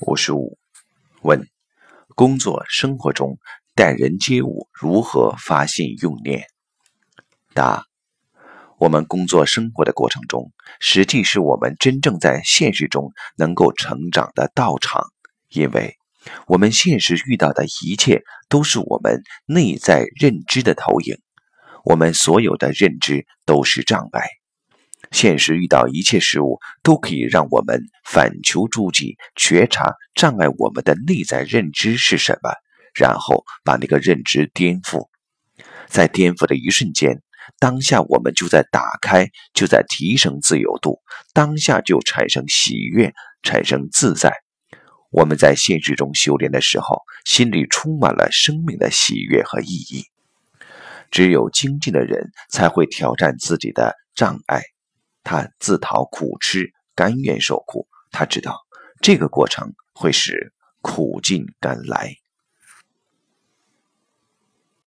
五十五问：工作生活中待人接物如何发信用念？答：我们工作生活的过程中，实际是我们真正在现实中能够成长的道场，因为我们现实遇到的一切都是我们内在认知的投影，我们所有的认知都是障碍。现实遇到一切事物，都可以让我们反求诸己，觉察障碍我们的内在认知是什么，然后把那个认知颠覆。在颠覆的一瞬间，当下我们就在打开，就在提升自由度，当下就产生喜悦，产生自在。我们在现实中修炼的时候，心里充满了生命的喜悦和意义。只有精进的人，才会挑战自己的障碍。他自讨苦吃，甘愿受苦。他知道这个过程会使苦尽甘来。